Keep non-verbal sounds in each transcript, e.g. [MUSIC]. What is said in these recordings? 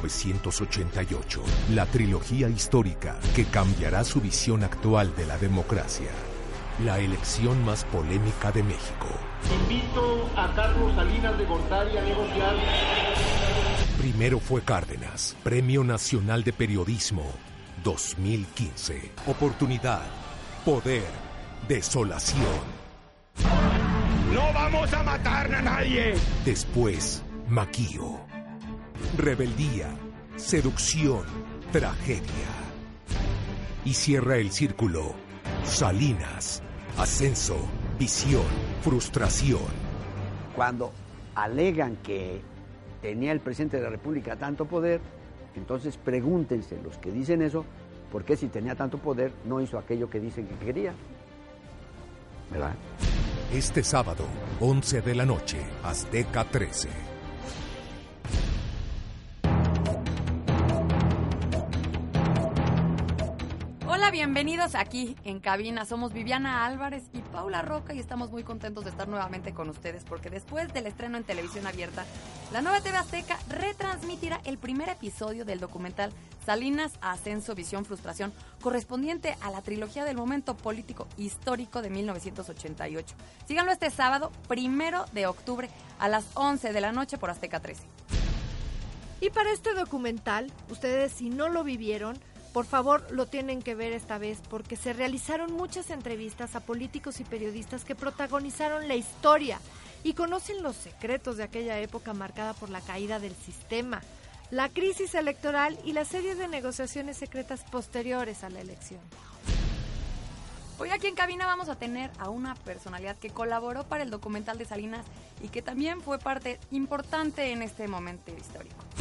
1988, la trilogía histórica que cambiará su visión actual de la democracia. La elección más polémica de México. Invito a Carlos Salinas de Gortari a negociar. Primero fue Cárdenas, Premio Nacional de Periodismo 2015. Oportunidad, poder, desolación. No vamos a matar a nadie. Después, Maquío. Rebeldía, seducción, tragedia. Y cierra el círculo. Salinas, ascenso, visión, frustración. Cuando alegan que tenía el presidente de la República tanto poder, entonces pregúntense los que dicen eso, ¿por qué si tenía tanto poder no hizo aquello que dicen que quería? ¿Verdad? Este sábado, 11 de la noche, Azteca 13. Bienvenidos aquí en cabina. Somos Viviana Álvarez y Paula Roca y estamos muy contentos de estar nuevamente con ustedes porque después del estreno en televisión abierta, la nueva TV Azteca retransmitirá el primer episodio del documental Salinas, Ascenso, Visión, Frustración, correspondiente a la trilogía del momento político histórico de 1988. Síganlo este sábado, primero de octubre, a las 11 de la noche por Azteca 13. Y para este documental, ustedes si no lo vivieron, por favor lo tienen que ver esta vez porque se realizaron muchas entrevistas a políticos y periodistas que protagonizaron la historia y conocen los secretos de aquella época marcada por la caída del sistema, la crisis electoral y la serie de negociaciones secretas posteriores a la elección. Hoy aquí en cabina vamos a tener a una personalidad que colaboró para el documental de Salinas y que también fue parte importante en este momento histórico.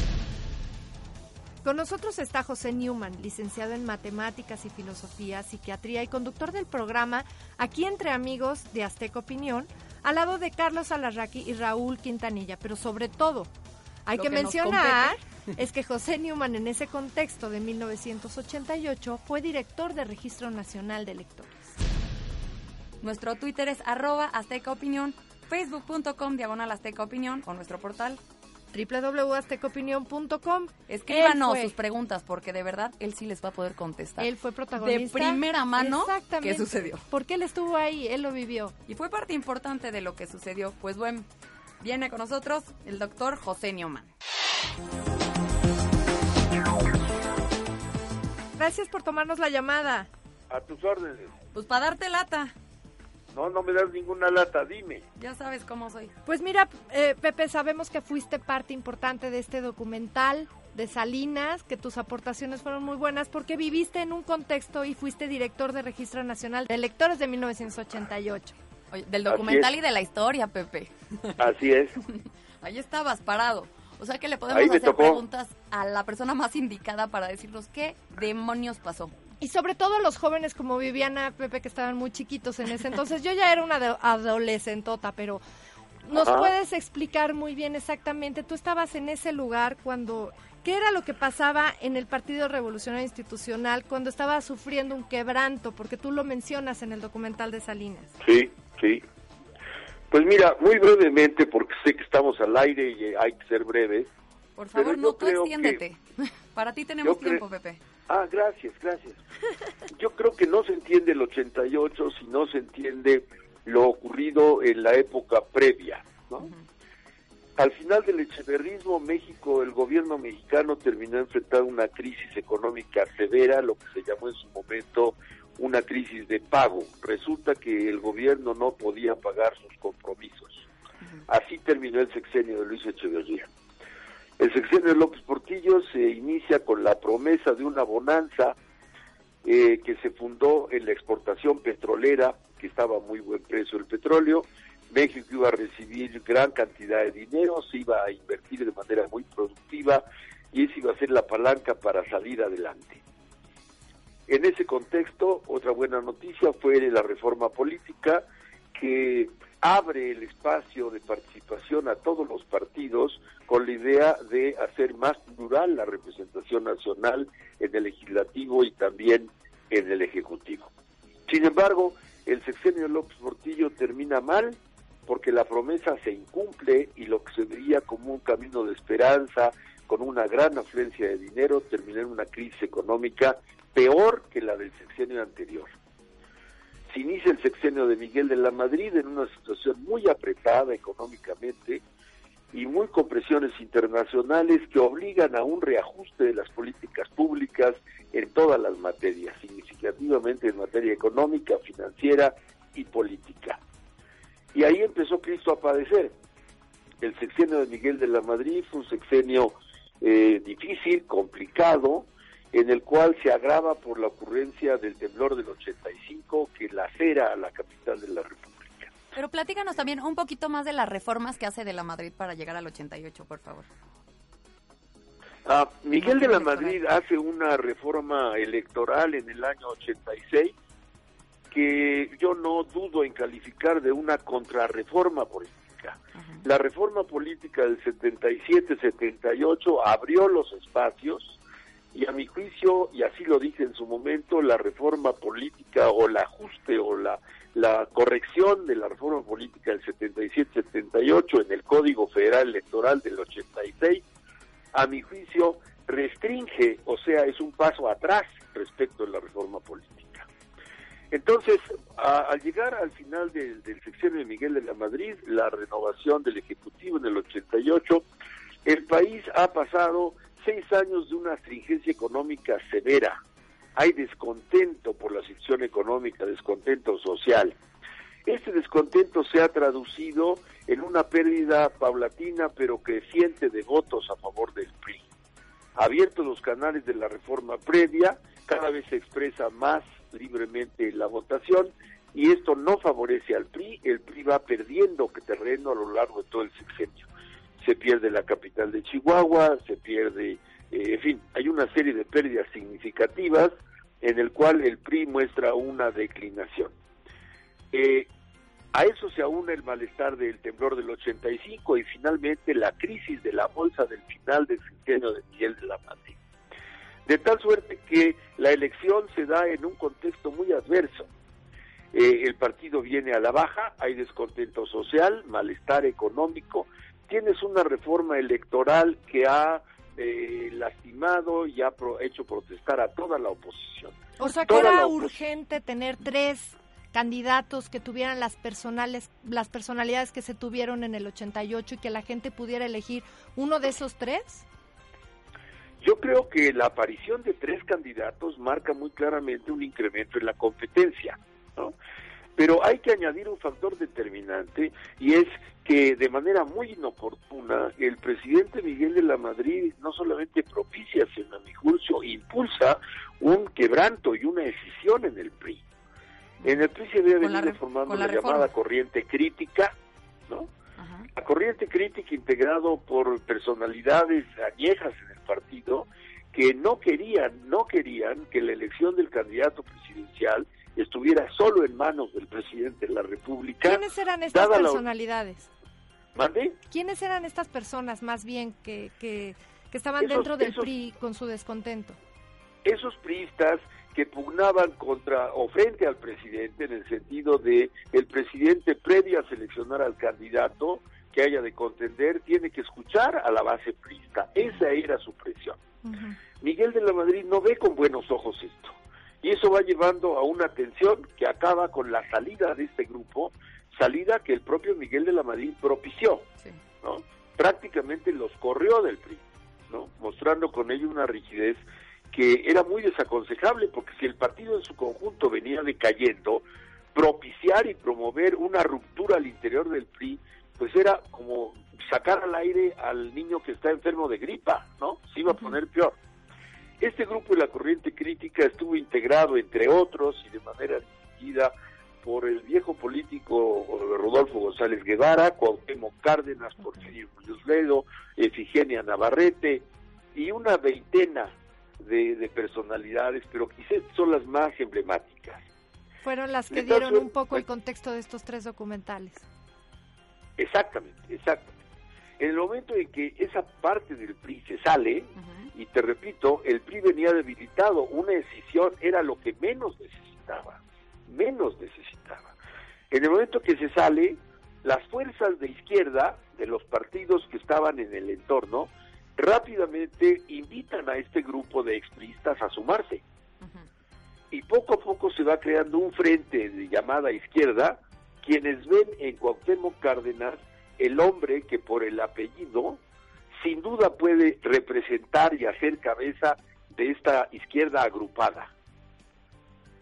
Con nosotros está José Newman, licenciado en Matemáticas y Filosofía, Psiquiatría y conductor del programa Aquí entre amigos de Azteca Opinión, al lado de Carlos Alarraqui y Raúl Quintanilla, pero sobre todo hay que, mencionar es que José Newman en ese contexto de 1988 fue director de Registro Nacional de Electores. Nuestro Twitter es arroba Azteca Opinión, facebook.com diagonal Azteca Opinión o nuestro portal. www.aztecaopinión.com Escríbanos sus preguntas porque de verdad él sí les va a poder contestar. Él fue protagonista. De primera mano, Exactamente. ¿qué sucedió? Porque él estuvo ahí, él lo vivió. Y fue parte importante de lo que sucedió. Pues bueno, viene con nosotros el doctor José Newman. Gracias por tomarnos la llamada. A tus órdenes. Pues para darte lata, No, no me das ninguna lata, dime. ya sabes cómo soy. Pues mira, eh, Pepe, sabemos que fuiste parte importante de este documental de Salinas, que tus aportaciones fueron muy buenas porque viviste en un contexto y fuiste director de Registro Nacional de Electores de 1988. Oye, del documental y de la historia, Pepe. Así es. [LAUGHS] Ahí estabas parado. O sea que le podemos Ahí hacer tocó. preguntas a la persona más indicada para decirnos qué demonios pasó. Y sobre todo los jóvenes como Viviana, Pepe, que estaban muy chiquitos en ese entonces. Yo ya era una ado- adolescentota, pero nos Ajá. puedes explicar muy bien exactamente. Tú estabas en ese lugar cuando... ¿Qué era lo que pasaba en el Partido Revolucionario Institucional cuando estaba sufriendo un quebranto? Porque tú lo mencionas en el documental de Salinas. Sí, sí. Pues mira, muy brevemente, porque sé que estamos al aire y hay que ser breves. Por favor, no tú extiéndete. [LAUGHS] Para ti tenemos Yo cre- tiempo, Pepe. Ah, gracias, gracias. [LAUGHS] Yo creo que no se entiende el 88 si no se entiende lo ocurrido en la época previa, ¿no? Al final del echeverrismo, México, el gobierno mexicano terminó enfrentando una crisis económica severa, lo que se llamó en su momento una crisis de pago. Resulta que el gobierno no podía pagar sus compromisos. Así terminó el sexenio de Luis Echeverría. El sexenio de López Portillo se inicia con la promesa de una bonanza eh, que se fundó en la exportación petrolera, que estaba a muy buen precio el petróleo. México iba a recibir gran cantidad de dinero, se iba a invertir de manera muy productiva y esa iba a ser la palanca para salir adelante. En ese contexto, otra buena noticia fue la reforma política que abre el espacio de participación a todos los partidos con la idea de hacer más plural la representación nacional en el legislativo y también en el ejecutivo. Sin embargo, el sexenio López Portillo termina mal porque la promesa se incumple y lo que se veía como un camino de esperanza, con una gran afluencia de dinero, terminó en una crisis económica peor que la del sexenio anterior. Se inicia el sexenio de Miguel de la Madrid en una situación muy apretada económicamente y muy con presiones internacionales que obligan a un reajuste de las políticas públicas en todas las materias, significativamente en materia económica, financiera y política. Y ahí empezó Cristo a padecer. El sexenio de Miguel de la Madrid fue un sexenio eh, difícil, complicado, en el cual se agrava por la ocurrencia del temblor del 85 que lacera a la capital de la República. Pero platícanos también un poquito más de las reformas que hace de la Madrid para llegar al 88, por favor. Ah, Miguel de la Madrid hace una reforma electoral en el año 86 que yo no dudo en calificar de una contrarreforma política. La reforma política del 77-78 abrió los espacios y a mi juicio, y así lo dije en su momento, la reforma política o el ajuste o la, la corrección de la reforma política del 77-78 en el Código Federal Electoral del 86, a mi juicio, restringe, o sea, es un paso atrás respecto a la reforma política. Entonces, al llegar al final del, del sexenio de Miguel de la Madrid, la renovación del Ejecutivo en el 88, el país ha pasado seis años de una stringencia económica severa. Hay descontento por la situación económica, descontento social. Este descontento se ha traducido en una pérdida paulatina pero creciente de votos a favor del PRI. Abiertos los canales de la reforma previa, cada vez se expresa más libremente la votación y esto no favorece al PRI, el PRI va perdiendo terreno a lo largo de todo el sexenio. Se pierde la capital de Chihuahua, se pierde, eh, en fin, hay una serie de pérdidas significativas en el cual el PRI muestra una declinación. Eh, a eso se aúna el malestar del temblor del 85 y finalmente la crisis de la bolsa del final del sexenio de Miguel de la Madrid de tal suerte que la elección se da en un contexto muy adverso. Eh, el partido viene a la baja, hay descontento social, malestar económico, tienes una reforma electoral que ha eh, lastimado y ha hecho protestar a toda la oposición. O sea que era urgente tener tres candidatos que tuvieran las personales las personalidades que se tuvieron en el 88 y que la gente pudiera elegir uno de esos tres. Yo creo que la aparición de tres candidatos marca muy claramente un incremento en la competencia, ¿no? Pero hay que añadir un factor determinante y es que de manera muy inoportuna el presidente Miguel de la Madrid no solamente propicia, sino a mi juicio impulsa un quebranto y una decisión en el PRI. En el PRI se había venido formando la, llamada corriente crítica, ¿no? La corriente crítica integrado por personalidades añejas en el partido que no querían, no querían que la elección del candidato presidencial estuviera solo en manos del presidente de la República. ¿Quiénes eran estas personalidades? ¿Mande? ¿Quiénes eran estas personas más bien que, que, estaban dentro del PRI con su descontento? Esos priistas que pugnaban contra o frente al presidente en el sentido de el presidente previo a seleccionar al candidato que haya de contender tiene que escuchar a la base prista. Esa era su presión. Miguel de la Madrid no ve con buenos ojos esto. Y eso va llevando a una tensión que acaba con la salida de este grupo, salida que el propio Miguel de la Madrid propició. ¿no? Prácticamente los corrió del PRI, ¿no? mostrando con ello una rigidez que era muy desaconsejable, porque si el partido en su conjunto venía decayendo, propiciar y promover una ruptura al interior del PRI pues era como sacar al aire al niño que está enfermo de gripa, ¿no? Se iba a poner peor. Este grupo de la corriente crítica estuvo integrado, entre otros, y de manera dirigida por el viejo político Rodolfo González Guevara, Cuauhtémoc Cárdenas, Porfirio Muñoz Ledo, Efigenia Navarrete y una veintena de, de, personalidades, pero quizás son las más emblemáticas. Fueron las que dieron un poco el contexto de estos tres documentales. Exactamente, exactamente. En el momento en que esa parte del PRI se sale, y te repito, el PRI venía debilitado, una decisión era lo que menos necesitaba, menos necesitaba. En el momento que se sale, las fuerzas de izquierda, de los partidos que estaban en el entorno, rápidamente invitan a este grupo de expristas a sumarse. Y poco a poco se va creando un frente de llamada izquierda, quienes ven en Cuauhtémoc Cárdenas el hombre que por el apellido sin duda puede representar y hacer cabeza de esta izquierda agrupada.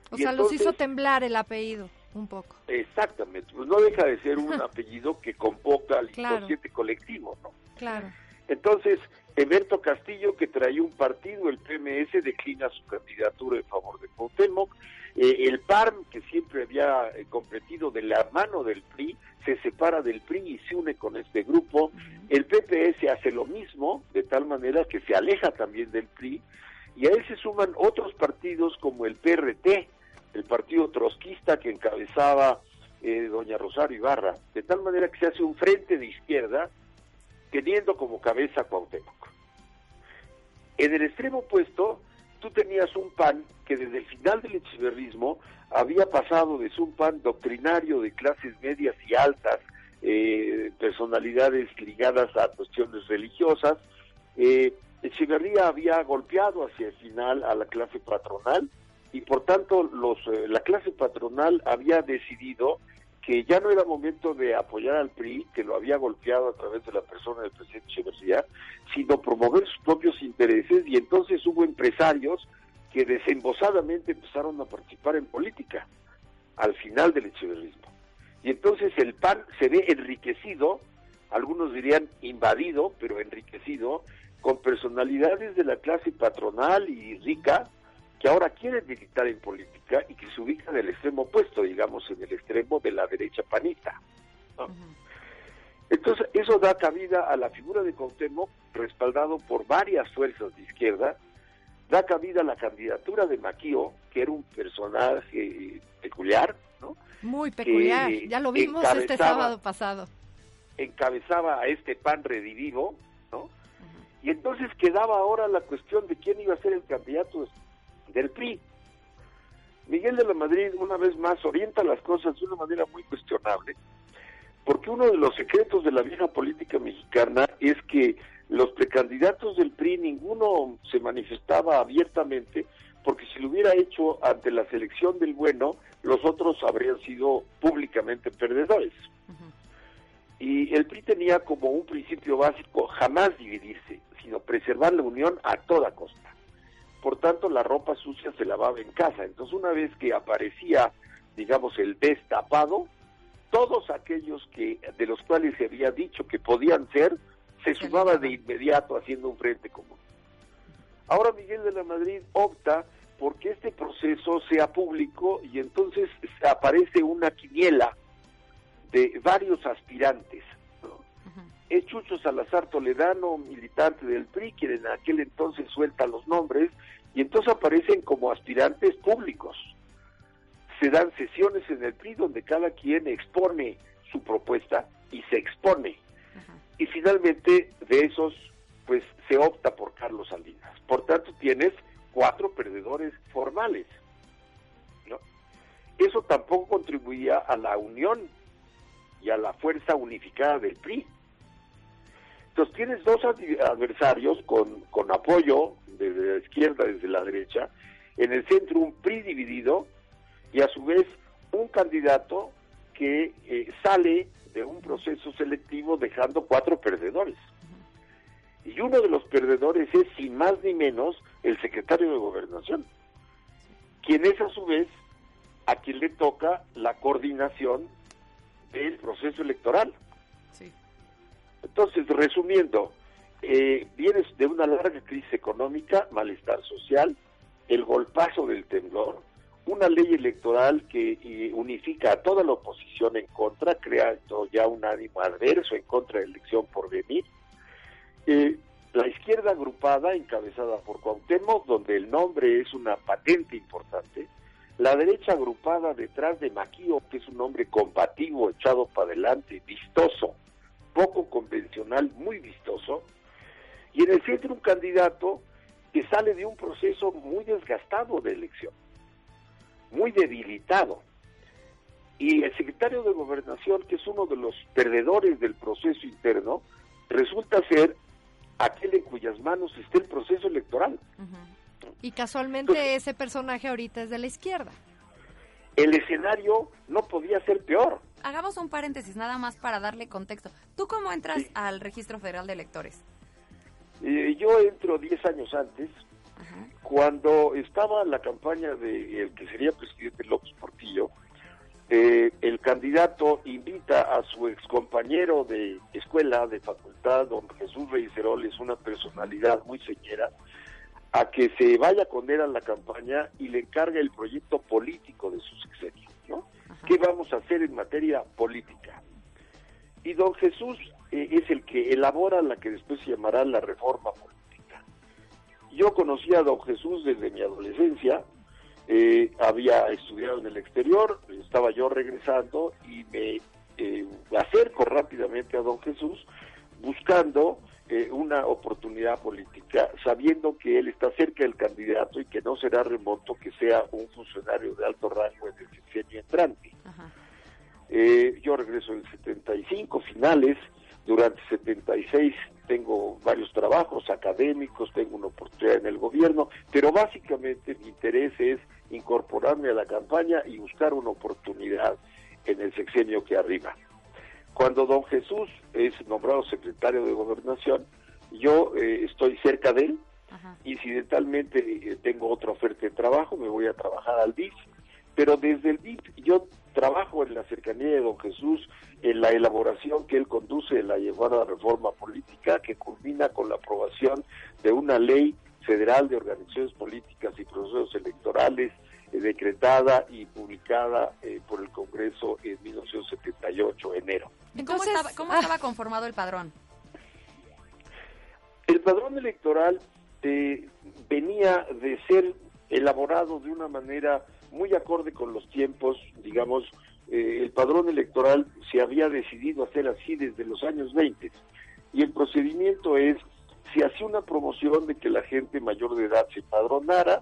O sea, los hizo temblar el apellido un poco. Exactamente, pues no deja de ser un [LAUGHS] apellido que convoca al inconsciente colectivo, ¿no? Claro. Entonces, Eberto Castillo, que traía un partido, el PMS, declina su candidatura en favor de Cuauhtémoc. Eh, el PARM, que siempre había eh, competido de la mano del PRI, se separa del PRI y se une con este grupo. El PPS hace lo mismo, de tal manera que se aleja también del PRI. Y a él se suman otros partidos como el PRT, el partido trotskista que encabezaba eh, doña Rosario Ibarra, de tal manera que se hace un frente de izquierda teniendo como cabeza Cuauhtémoc. En el extremo opuesto, tú tenías un PAN que desde el final del echeverrismo había pasado de un PAN doctrinario de clases medias y altas, eh, personalidades ligadas a cuestiones religiosas. Eh, Echeverría había golpeado hacia el final a la clase patronal y por tanto los, eh, la clase patronal había decidido que ya no era momento de apoyar al PRI, que lo había golpeado a través de la persona del presidente Echeverría, sino promover sus propios intereses y entonces hubo empresarios que desembosadamente empezaron a participar en política al final del echeverrismo. Y entonces el PAN se ve enriquecido, algunos dirían invadido, pero enriquecido, con personalidades de la clase patronal y rica, que ahora quieren militar en política y que se ubican en el extremo opuesto, digamos, en el extremo de la derecha panista. Entonces, eso da cabida a la figura de Cuauhtémoc, respaldado por varias fuerzas de izquierda, da cabida a la candidatura de Maquio, que era un personaje peculiar, ¿no? Muy peculiar, ya lo vimos este sábado pasado. Encabezaba a este pan redivivo, ¿no? Y entonces quedaba ahora la cuestión de quién iba a ser el candidato del PRI. Miguel de la Madrid, una vez más, orienta las cosas de una manera muy cuestionable, porque uno de los secretos de la vieja política mexicana es que los precandidatos del PRI ninguno se manifestaba abiertamente, porque si lo hubiera hecho ante la selección del bueno, los otros habrían sido públicamente perdedores. Y el PRI tenía como un principio básico jamás dividirse, sino preservar la unión a toda costa por tanto la ropa sucia se lavaba en casa. Entonces una vez que aparecía, digamos, el destapado, todos aquellos que de los cuales se había dicho que podían ser, se sumaban de inmediato haciendo un frente común. Ahora Miguel de la Madrid opta porque este proceso sea público y entonces aparece una quiniela de varios aspirantes. Es Chucho Salazar Toledano, militante del PRI, quien en aquel entonces suelta los nombres, y entonces aparecen como aspirantes públicos. Se dan sesiones en el PRI donde cada quien expone su propuesta y se expone. Y finalmente de esos, pues se opta por Carlos Salinas. Por tanto, tienes cuatro perdedores formales. ¿no? Eso tampoco contribuía a la unión y a la fuerza unificada del PRI. Entonces tienes dos adversarios con, con apoyo desde la izquierda, desde la derecha, en el centro un PRI dividido y a su vez un candidato que eh, sale de un proceso selectivo dejando cuatro perdedores. Y uno de los perdedores es, sin más ni menos, el secretario de Gobernación, quien es a su vez a quien le toca la coordinación del proceso electoral. Entonces, resumiendo, eh, vienes de una larga crisis económica, malestar social, el golpazo del temblor, una ley electoral que eh, unifica a toda la oposición en contra, creando ya un ánimo adverso en contra de la elección por venir. Eh, la izquierda agrupada, encabezada por Cuauhtémoc, donde el nombre es una patente importante. La derecha agrupada detrás de Maquio, que es un hombre combativo, echado para adelante, vistoso, poco convencional, muy vistoso, y en el centro un candidato que sale de un proceso muy desgastado de elección, muy debilitado. Y el secretario de Gobernación, que es uno de los perdedores del proceso interno, resulta ser aquel en cuyas manos esté el proceso electoral. Y casualmente ese personaje ahorita es de la izquierda. El escenario no podía ser peor. Hagamos un paréntesis nada más para darle contexto. ¿Tú cómo entras al Registro Federal de Electores? Eh, yo entro 10 años antes, cuando estaba la campaña de el que sería presidente López Portillo, eh, el candidato invita a su excompañero de escuela, de facultad, don Jesús Reiserol, es una personalidad muy señera, a que se vaya con él a la campaña y le encargue el proyecto político de su sexenio, ¿no? ¿Qué vamos a hacer en materia política? Y don Jesús eh, es el que elabora la que después se llamará la reforma política. Yo conocí a don Jesús desde mi adolescencia, eh, había estudiado en el exterior, estaba yo regresando y me eh, acerco rápidamente a don Jesús buscando eh, una oportunidad política, sabiendo que él está cerca del candidato y que no será remoto que sea un funcionario de alto rango en el sexenio entrante. Eh, yo regreso en 75 finales, durante 76 tengo varios trabajos académicos, tengo una oportunidad en el gobierno, pero básicamente mi interés es incorporarme a la campaña y buscar una oportunidad en el sexenio que arriba. Cuando don Jesús es nombrado secretario de gobernación, yo eh, estoy cerca de él, incidentalmente eh, tengo otra oferta de trabajo, me voy a trabajar al DIF, pero desde el DIF yo trabajo en la cercanía de don Jesús, en la elaboración que él conduce de la llevada reforma política que culmina con la aprobación de una ley federal de organizaciones políticas y procesos electorales decretada y publicada eh, por el Congreso en 1978, enero. ¿Cómo, estaba, cómo estaba conformado el padrón? El padrón electoral eh, venía de ser elaborado de una manera muy acorde con los tiempos, digamos, el padrón electoral se había decidido hacer así desde los años 20 y el procedimiento es, se hacía una promoción de que la gente mayor de edad se padronara,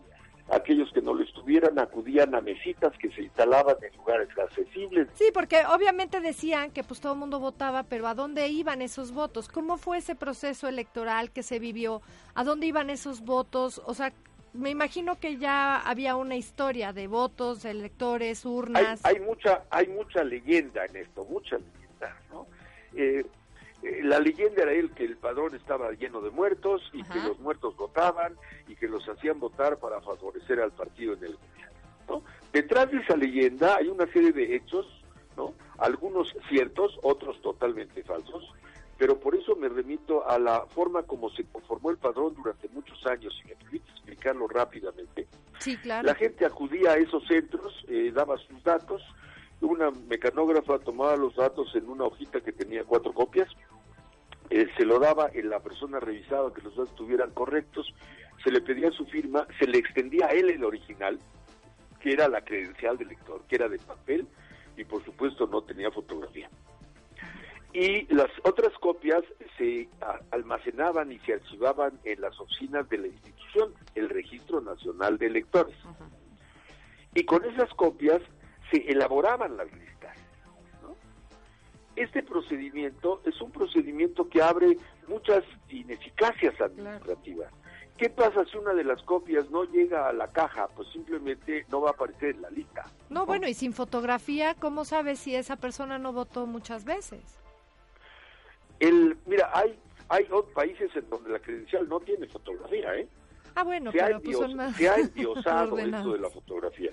aquellos que no lo estuvieran acudían a mesitas que se instalaban en lugares accesibles. Sí, porque obviamente decían que pues todo el mundo votaba, pero ¿a dónde iban esos votos? ¿Cómo fue ese proceso electoral que se vivió? ¿A dónde iban esos votos? O sea, me imagino que ya había una historia de votos, electores, urnas. Hay, mucha, hay mucha leyenda en esto, mucha leyenda, ¿no? Eh, la leyenda era el que el padrón estaba lleno de muertos y que los muertos votaban y que los hacían votar para favorecer al partido en el gobierno. Detrás de esa leyenda hay una serie de hechos, ¿no? algunos ciertos, otros totalmente falsos, pero por eso me remito a la forma como se conformó el padrón durante muchos años, y me permite explicarlo rápidamente. Sí, claro. La gente acudía a esos centros, eh, daba sus datos, una mecanógrafa tomaba los datos en una hojita que tenía cuatro copias, eh, se lo daba en la persona revisada que los datos estuvieran correctos, se le pedía su firma, se le extendía a él el original, que era la credencial del lector, que era de papel y por supuesto no tenía fotografía. Y las otras copias se almacenaban y se archivaban en las oficinas de la institución, el Registro Nacional de Electores. Y con esas copias se elaboraban las listas. Este procedimiento es un procedimiento que abre muchas ineficacias administrativas. ¿Qué pasa si una de las copias no llega a la caja? Pues simplemente no va a aparecer en la lista. No, bueno, y sin fotografía, ¿cómo sabes si esa persona no votó muchas veces? El, mira, hay hay países en donde la credencial no tiene fotografía, ¿eh? Ah, bueno, se pero ha pues son más Se ha [LAUGHS] endiosado esto de la fotografía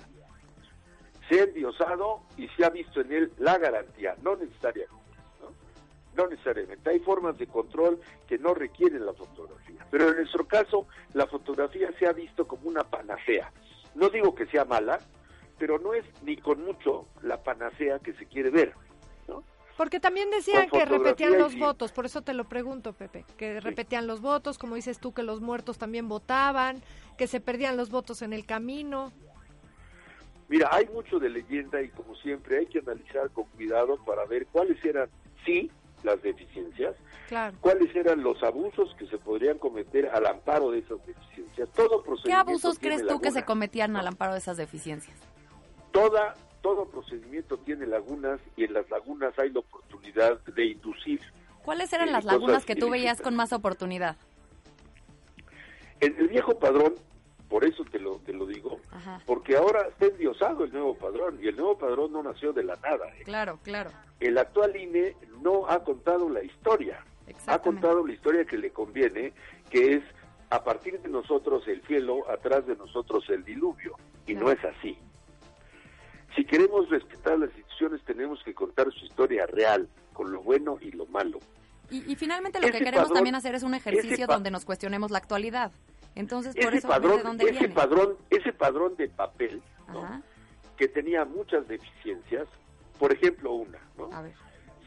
se ha endiosado y se ha visto en él la garantía, no necesariamente. ¿no? no necesariamente. Hay formas de control que no requieren la fotografía. Pero en nuestro caso, la fotografía se ha visto como una panacea. No digo que sea mala, pero no es ni con mucho la panacea que se quiere ver. ¿no? Porque también decían que repetían los votos, por eso te lo pregunto, Pepe, que repetían los votos, como dices tú, que los muertos también votaban, que se perdían los votos en el camino. Mira, hay mucho de leyenda y como siempre hay que analizar con cuidado para ver cuáles eran, sí, las deficiencias, cuáles eran los abusos que se podrían cometer al amparo de esas deficiencias. Todo ¿Qué abusos crees tú que se cometían al amparo de esas deficiencias? Toda, todo procedimiento tiene lagunas y en las lagunas hay la oportunidad de inducir. ¿Cuáles eran eh, las lagunas que tú veías con más oportunidad? En el viejo padrón, por eso te lo, te lo digo, Ajá. porque ahora está endiosado el nuevo padrón y el nuevo padrón no nació de la nada. ¿eh? Claro, claro. El actual INE no ha contado la historia, ha contado la historia que le conviene, que es a partir de nosotros el cielo, atrás de nosotros el diluvio, y no es así. Si queremos respetar las instituciones tenemos que contar su historia real, con lo bueno y lo malo. Y, y finalmente lo que queremos padrón- también hacer es un ejercicio donde nos cuestionemos la actualidad. Entonces, por Ese eso, a ver padrón, de dónde ese viene. padrón, ese padrón de papel, que tenía muchas deficiencias, por ejemplo una, ¿no? A ver.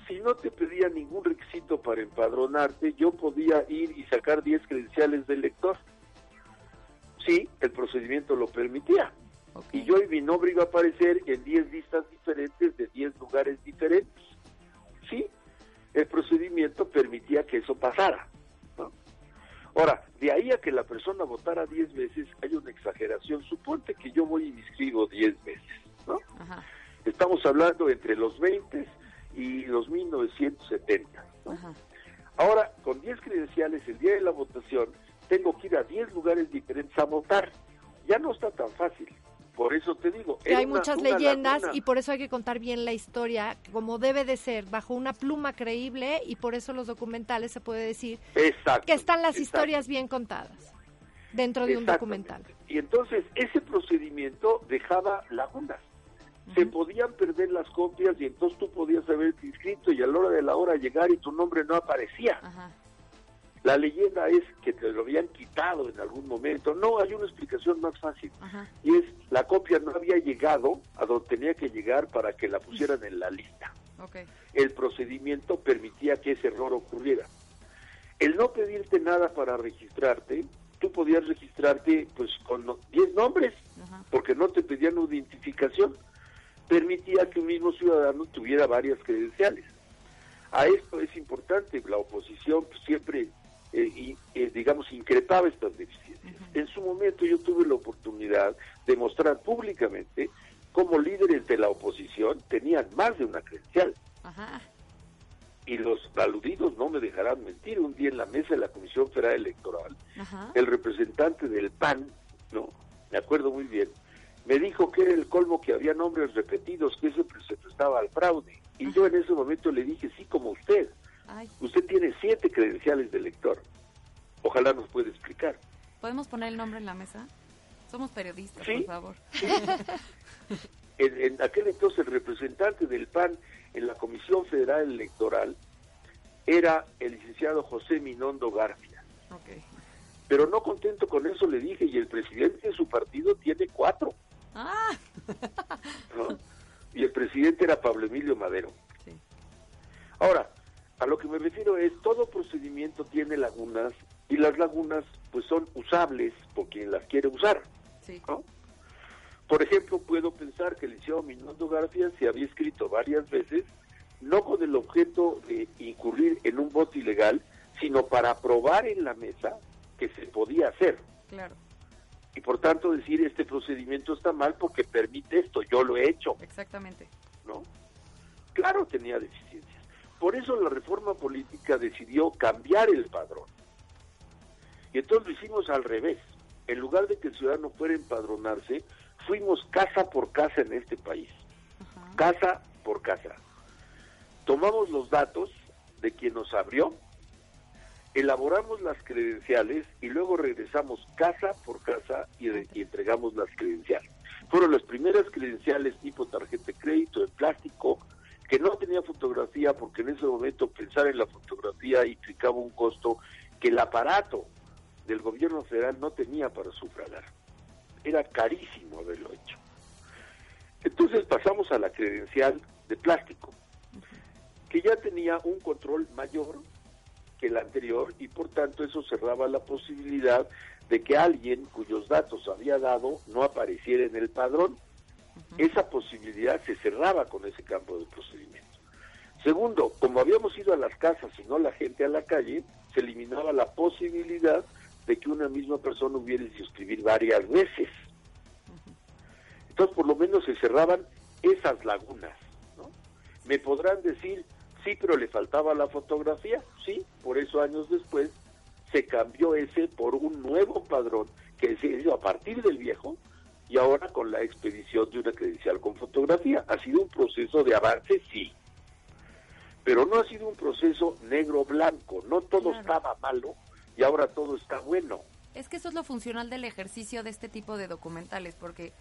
si no te pedía ningún requisito para empadronarte, yo podía ir y sacar 10 credenciales del lector. Sí, el procedimiento lo permitía. Y yo y mi nombre iba a aparecer en 10 listas diferentes de 10 lugares diferentes. Sí, el procedimiento permitía que eso pasara. Ahora, de ahí a que la persona votara 10 veces hay una exageración. Suponte que yo voy y me inscribo 10 veces. ¿no? Ajá. Estamos hablando entre los 20 y los 1970. ¿no? Ajá. Ahora, con 10 credenciales el día de la votación, tengo que ir a 10 lugares diferentes a votar. Ya no está tan fácil. Por eso te digo. Que hay una- muchas una leyendas laguna. y por eso hay que contar bien la historia como debe de ser, bajo una pluma creíble y por eso los documentales se puede decir Exacto, que están las historias bien contadas dentro de un documental. Y entonces ese procedimiento dejaba lagunas. Se podían perder las copias y entonces tú podías haberte inscrito y a la hora de la hora llegar y tu nombre no aparecía. Ajá. La leyenda es que te lo habían quitado en algún momento. No, hay una explicación más fácil. Ajá. Y es, la copia no había llegado a donde tenía que llegar para que la pusieran en la lista. El procedimiento permitía que ese error ocurriera. El no pedirte nada para registrarte, tú podías registrarte pues con no- 10 nombres, Ajá. porque no te pedían una identificación. Permitía que un mismo ciudadano tuviera varias credenciales. A esto es importante, la oposición pues, siempre, eh, y, eh, digamos, increpaba estas deficiencias. En su momento yo tuve la oportunidad de mostrar públicamente cómo líderes de la oposición tenían más de una credencial. Ajá. Y los aludidos no me dejarán mentir. Un día en la mesa de la Comisión Federal Electoral, Ajá. el representante del PAN, no, me acuerdo muy bien, me dijo que era el colmo que había nombres repetidos, que eso se prestaba al fraude. Y yo en ese momento le dije, sí, como usted. Ay, Usted tiene siete credenciales de elector. Ojalá nos pueda explicar. ¿podemos poner el nombre en la mesa? Somos periodistas, Sí. por favor. En, en aquel entonces el representante del PAN en la Comisión Federal Electoral era el licenciado José Minondo García. Ok. Pero no contento con eso le dije, y el presidente de su partido tiene cuatro. Ah, ¿no? Y el presidente era Pablo Emilio Madero. sí. Ahora, a lo que me refiero es, todo procedimiento tiene lagunas y las lagunas pues son usables por quien las quiere usar. Sí. ¿no? Por ejemplo, puedo pensar que el licenciado Minondo García se había escrito varias veces, no con el objeto de incurrir en un voto ilegal, sino para probar en la mesa que se podía hacer. Claro. Y por tanto decir, este procedimiento está mal porque permite esto, yo lo he hecho. Exactamente. ¿no? Claro tenía deficiencias. Por eso la reforma política decidió cambiar el padrón. Y entonces lo hicimos al revés. En lugar de que el ciudadano fuera a empadronarse, fuimos casa por casa en este país. Ajá. Casa por casa. Tomamos los datos de quien nos abrió, elaboramos las credenciales y luego regresamos casa por casa y, y entregamos las credenciales. Fueron las primeras credenciales tipo tarjeta de crédito en plástico que no tenía fotografía porque en ese momento pensar en la fotografía implicaba un costo que el aparato del gobierno federal no tenía para sufragar. Era carísimo haberlo hecho. Entonces pasamos a la credencial de plástico, que ya tenía un control mayor que el anterior y por tanto eso cerraba la posibilidad de que alguien cuyos datos había dado no apareciera en el padrón. Esa posibilidad se cerraba con ese campo de procedimiento. Segundo, como habíamos ido a las casas y no la gente a la calle, se eliminaba la posibilidad de que una misma persona hubiera de suscribir varias veces. Entonces, por lo menos se cerraban esas lagunas. ¿no? Me podrán decir, sí, pero le faltaba la fotografía. Sí, por eso años después se cambió ese por un nuevo padrón que se hizo a partir del viejo y ahora con la expedición de una credencial con fotografía. Ha sido un proceso de avance, sí, pero no ha sido un proceso negro-blanco, no todo estaba malo y ahora todo está bueno. Es que eso es lo funcional del ejercicio de este tipo de documentales, porque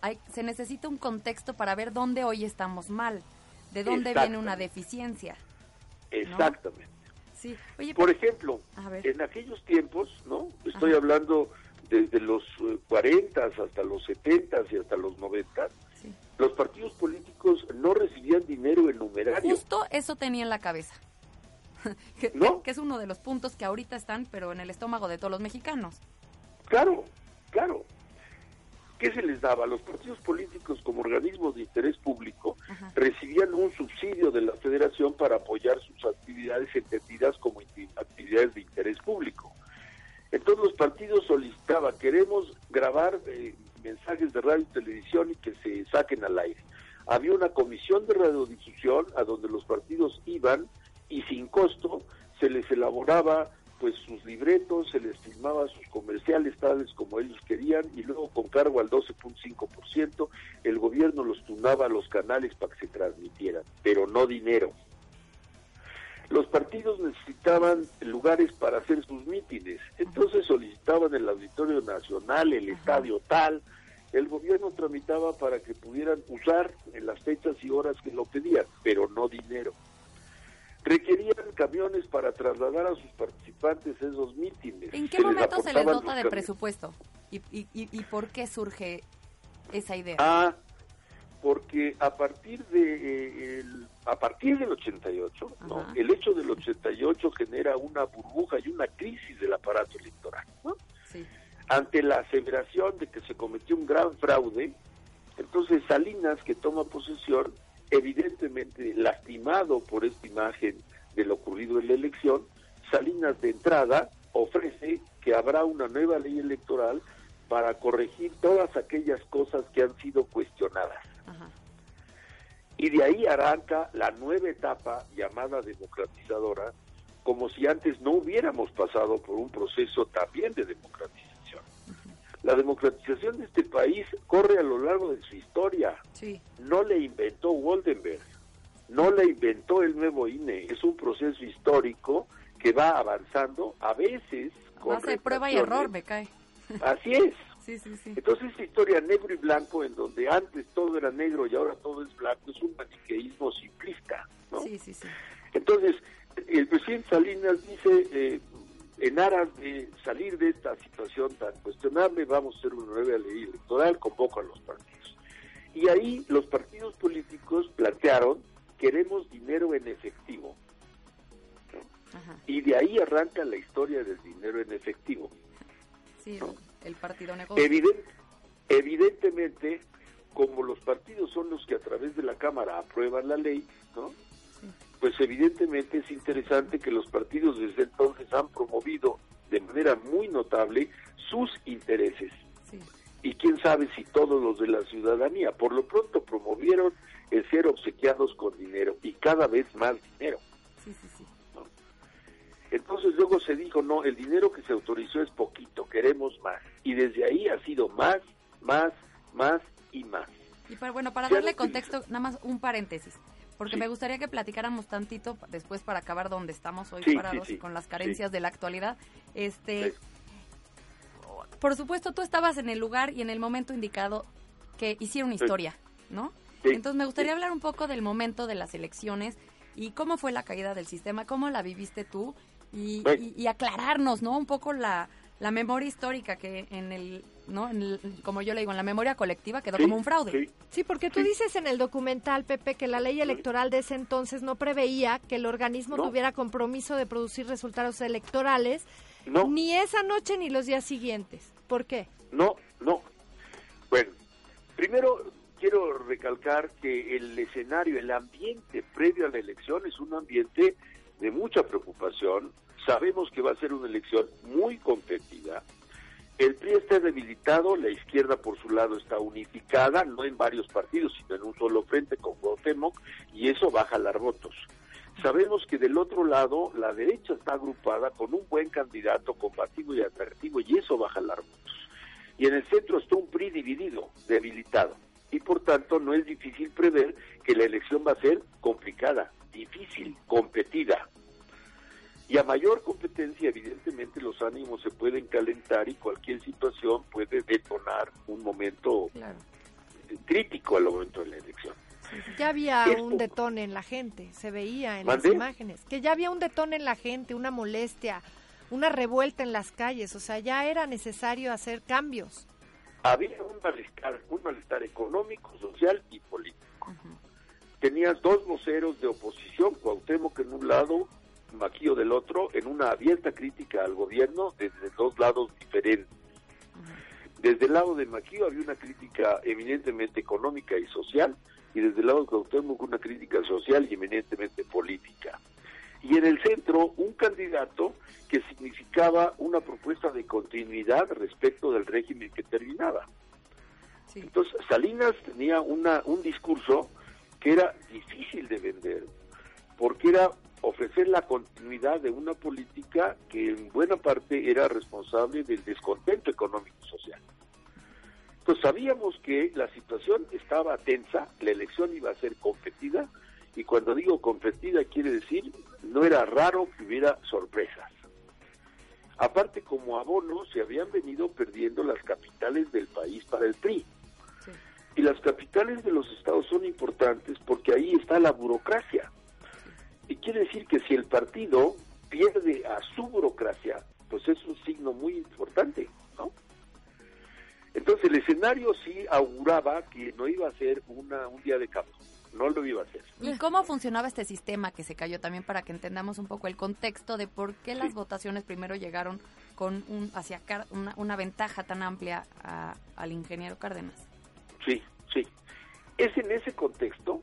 hay, se necesita un contexto para ver dónde hoy estamos mal, de dónde viene una deficiencia. Exactamente. Sí. Por ejemplo, en aquellos tiempos, ¿no? Estoy hablando desde los 40 eh, hasta los 70 y hasta los 90, los partidos políticos no recibían dinero en numerario. Justo eso tenía en la cabeza. [LAUGHS] que, que, es uno de los puntos que ahorita están, pero en el estómago de todos los mexicanos. Claro, claro. ¿Qué se les daba? Los partidos políticos como organismos de interés público por qué surge esa idea? Ah, porque a partir de eh, a partir del 88, ¿no? el hecho del 88 genera una burbuja y una crisis del aparato electoral. ¿no? Ante la aseveración de que se cometió un gran fraude, entonces Salinas, que toma posesión, evidentemente lastimado por esta imagen de lo ocurrido en la elección, Salinas de entrada ofrece que habrá una nueva ley electoral para corregir todas aquellas cosas que han sido cuestionadas. Y de ahí arranca la nueva etapa llamada democratizadora, como si antes no hubiéramos pasado por un proceso también de democratización. La democratización de este país corre a lo largo de su historia. No le inventó Waldenberg, no le inventó el nuevo INE, es un proceso histórico que va avanzando, a veces... Con prueba y error, me cae. Así es. Entonces esta historia negro y blanco, en donde antes todo era negro y ahora todo es blanco, es un maniqueísmo simplista. ¿no? Entonces, el presidente Salinas dice, eh, en aras de salir de esta situación tan cuestionable, vamos a hacer una nueva ley electoral, convoco a los partidos. Y ahí los partidos políticos plantearon, queremos dinero en efectivo. Y de ahí arranca la historia del dinero en efectivo. Sí, el partido negocio. evidentemente, como los partidos son los que a través de la Cámara aprueban la ley, ¿no? Pues evidentemente es interesante que los partidos desde entonces han promovido de manera muy notable sus intereses. Y quién sabe si todos los de la ciudadanía. Por lo pronto promovieron el ser obsequiados con dinero y cada vez más dinero. Sí, sí, sí. Entonces luego se dijo, no, el dinero que se autorizó es poquito, queremos más. Y desde ahí ha sido más, más, más y más. Y para, bueno, para darle contexto, nada más un paréntesis, porque me gustaría que platicáramos tantito después para acabar donde estamos hoy parados y con las carencias de la actualidad. Este, por supuesto, tú estabas en el lugar y en el momento indicado que hicieron historia, ¿no? Entonces me gustaría hablar un poco del momento de las elecciones y cómo fue la caída del sistema, cómo la viviste tú y, aclararnos, ¿no? Un poco la, la memoria histórica que en el, ¿no? En como yo le digo, en la memoria colectiva quedó como un fraude. Sí, porque tú dices en el documental, Pepe, que la ley electoral de ese entonces no preveía que el organismo tuviera compromiso de producir resultados electorales ni esa noche ni los días siguientes. ¿Por qué? No, no. Bueno, primero quiero recalcar que el escenario, el ambiente previo a la elección es un ambiente de mucha preocupación, Sabemos que va a ser una elección muy competida. El PRI está debilitado, la izquierda por su lado está unificada, no en varios partidos, sino en un solo frente con Cuauhtémoc, y eso va a jalar votos. Sabemos que del otro lado la derecha está agrupada con un buen candidato combativo y atractivo y eso va a jalar votos. Y en el centro está un PRI dividido, debilitado. Y por tanto no es difícil prever que la elección va a ser complicada, difícil, competida. Y a mayor competencia, evidentemente, los ánimos se pueden calentar y cualquier situación puede detonar un momento crítico al momento de la elección. Ya había un detone en la gente, se veía en las imágenes, que ya había un detone en la gente, una molestia, una revuelta en las calles, o sea, ya era necesario hacer cambios. Había un malestar, un malestar económico, social y político. Tenías dos voceros de oposición, Cuauhtémoc en un lado, Maquillo del otro, en una abierta crítica al gobierno desde dos lados diferentes. Desde el lado de Maquillo había una crítica eminentemente económica y social, y desde el lado de Cuauhtémoc una crítica social y eminentemente política. Y en el centro un candidato que significaba una propuesta de continuidad respecto del régimen que terminaba. Entonces Salinas tenía una, un discurso que era difícil de vender, porque era ofrecer la continuidad de una política que en buena parte era responsable del descontento económico y social. Pues sabíamos que la situación estaba tensa, la elección iba a ser competida, y cuando digo competida quiere decir no era raro que hubiera sorpresas. Aparte, como abono, se habían venido perdiendo las capitales del país para el PRI. Y las capitales de los estados son importantes porque ahí está la burocracia. Y quiere decir que si el partido pierde a su burocracia, pues es un signo muy importante, ¿no? Entonces el escenario sí auguraba que no iba a ser una, un día de campo, no lo iba a hacer. ¿Y cómo funcionaba este sistema que se cayó también para que entendamos un poco el contexto de por qué las votaciones primero llegaron con un hacia una, una ventaja tan amplia al ingeniero Cárdenas? Sí, sí. Es en ese contexto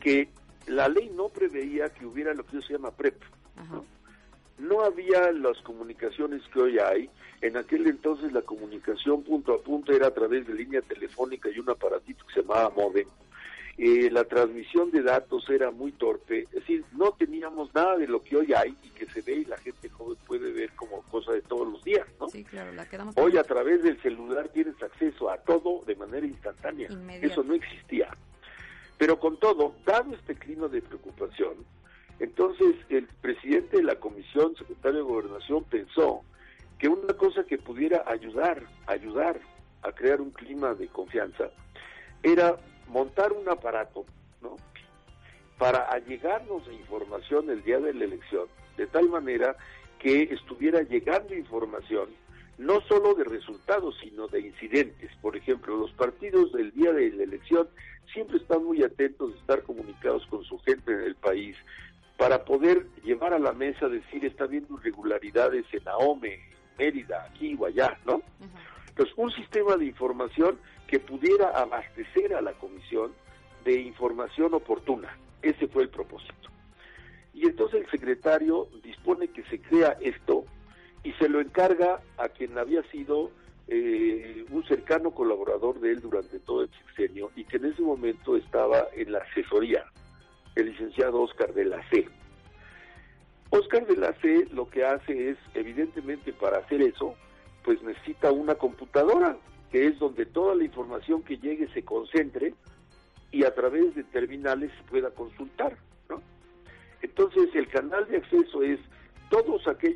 que la ley no preveía que hubiera lo que se llama PREP. ¿no? no había las comunicaciones que hoy hay. En aquel entonces la comunicación punto a punto era a través de línea telefónica y un aparatito que se llamaba modem. Eh, la transmisión de datos era muy torpe, es decir, no teníamos nada de lo que hoy hay y que se ve y la gente joven puede ver como cosa de todos los días, ¿no? Sí, claro, la quedamos Hoy a través del celular tienes acceso a todo de manera instantánea. Eso no existía. Pero con todo, dado este clima de preocupación, entonces, el presidente de la comisión, secretario de gobernación, pensó que una cosa que pudiera ayudar, ayudar a crear un clima de confianza, era montar un aparato, ¿no? Para allegarnos información el día de la elección, de tal manera que estuviera llegando información no solo de resultados, sino de incidentes. Por ejemplo, los partidos del día de la elección siempre están muy atentos de estar comunicados con su gente en el país, para poder llevar a la mesa, decir, está habiendo irregularidades en la OME, Mérida, aquí o allá, ¿no? Entonces, un sistema de información que pudiera abastecer a la comisión de información oportuna. Ese fue el propósito. Y entonces el secretario dispone que se crea esto y se lo encarga a quien había sido eh, un cercano colaborador de él durante todo el sexenio y que en ese momento estaba en la asesoría el licenciado Oscar de la C. Oscar de la C lo que hace es, evidentemente, para hacer eso, pues necesita una computadora, que es donde toda la información que llegue se concentre y a través de terminales se pueda consultar. Entonces, el canal de acceso es todos aquellos que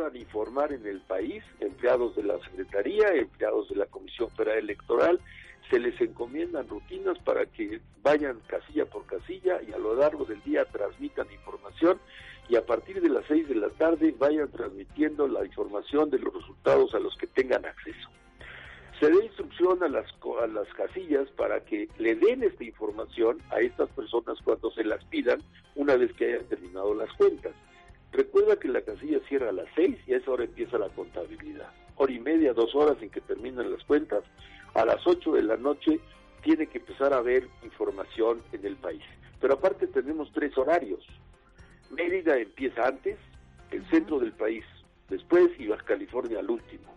puedan informar en el país, empleados de la Secretaría, empleados de la Comisión Federal Electoral, se les encomiendan rutinas para que vayan casilla por casilla y a lo largo del día transmitan información y a partir de las seis de la tarde vayan transmitiendo la información de los resultados a los que tengan acceso. Se da instrucción a las, a las casillas para que le den esta información a estas personas cuando se las pidan una vez que hayan terminado las cuentas. Recuerda que la casilla cierra a las seis y a esa hora empieza la contabilidad. Hora y media, dos horas en que terminan las cuentas a las 8 de la noche tiene que empezar a haber información en el país. Pero aparte tenemos tres horarios. Mérida empieza antes, el centro del país después y Baja California al último.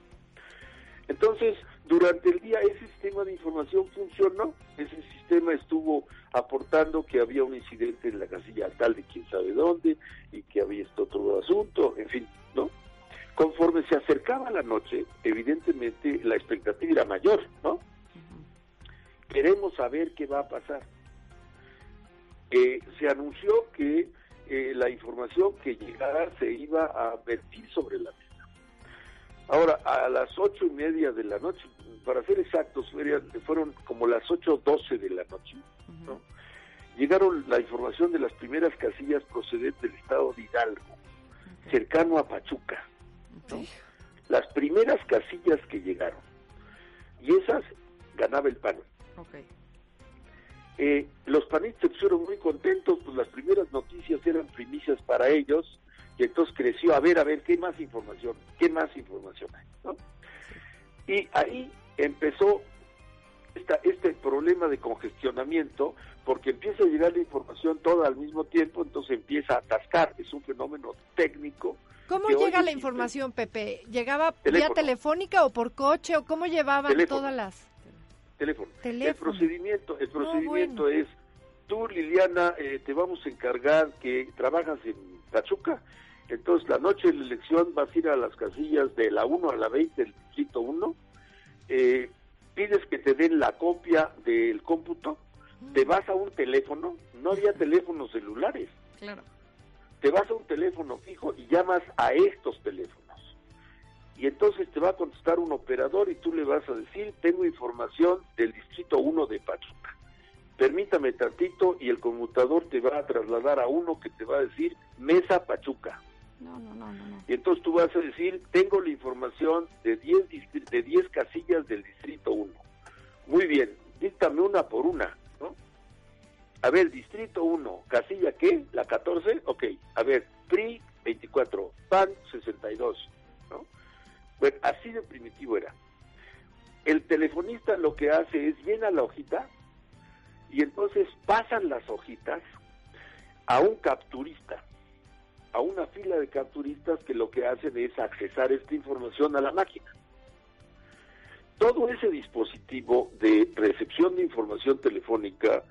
Entonces, Durante el día ese sistema de información funcionó, ese sistema estuvo aportando que había un incidente en la casilla tal de quién sabe dónde y que había este otro asunto, en fin, ¿no? Conforme se acercaba la noche, evidentemente la expectativa era mayor, ¿no? Queremos saber qué va a pasar. Se anunció que eh, la información que llegara se iba a vertir sobre la mesa. Ahora, a las ocho y media de la noche, para ser exactos, fueron como las ocho doce de la noche, ¿no? Llegaron la información de las primeras casillas procedentes del estado de Hidalgo, cercano a Pachuca. Las primeras casillas que llegaron. Y esas ganaba el PAN. Eh, los panistas se pusieron muy contentos, pues las primeras noticias eran primicias para ellos, y entonces creció, a ver, a ver, ¿qué más información? ¿Qué más información hay? ¿no? Y ahí empezó esta, este problema de congestionamiento, porque empieza a llegar la información toda al mismo tiempo, entonces empieza a atascar, es un fenómeno técnico. ¿Cómo llega la información, Pepe? ¿Llegaba vía telefónica o por coche o cómo llevaban todas las...? Teléfono. El procedimiento, el procedimiento es, tú Liliana, eh, te vamos a encargar que trabajas en Pachuca, entonces la noche de la elección vas a ir a las casillas de la 1 a la 20 del distrito 1, eh, pides que te den la copia del cómputo, te vas a un teléfono, no había teléfonos celulares. Claro. Te vas a un teléfono fijo y llamas a estos teléfonos. Y entonces te va a contestar un operador y tú le vas a decir, tengo información del distrito 1 de Pachuca. Permítame tantito y el conmutador te va a trasladar a uno que te va a decir Mesa Pachuca. No, no, no, no. Y entonces tú vas a decir, tengo la información de 10 de 10 casillas del distrito 1. Muy bien, díctame una por una, ¿no? A ver, distrito 1, casilla qué? La 14, ok. A ver, PRI 24, PAN 62, ¿no? Bueno, así de primitivo era. El telefonista lo que hace es llena la hojita y entonces pasan las hojitas a un capturista a una fila de capturistas que lo que hacen es accesar esta información a la máquina. Todo ese dispositivo de recepción de información telefónica,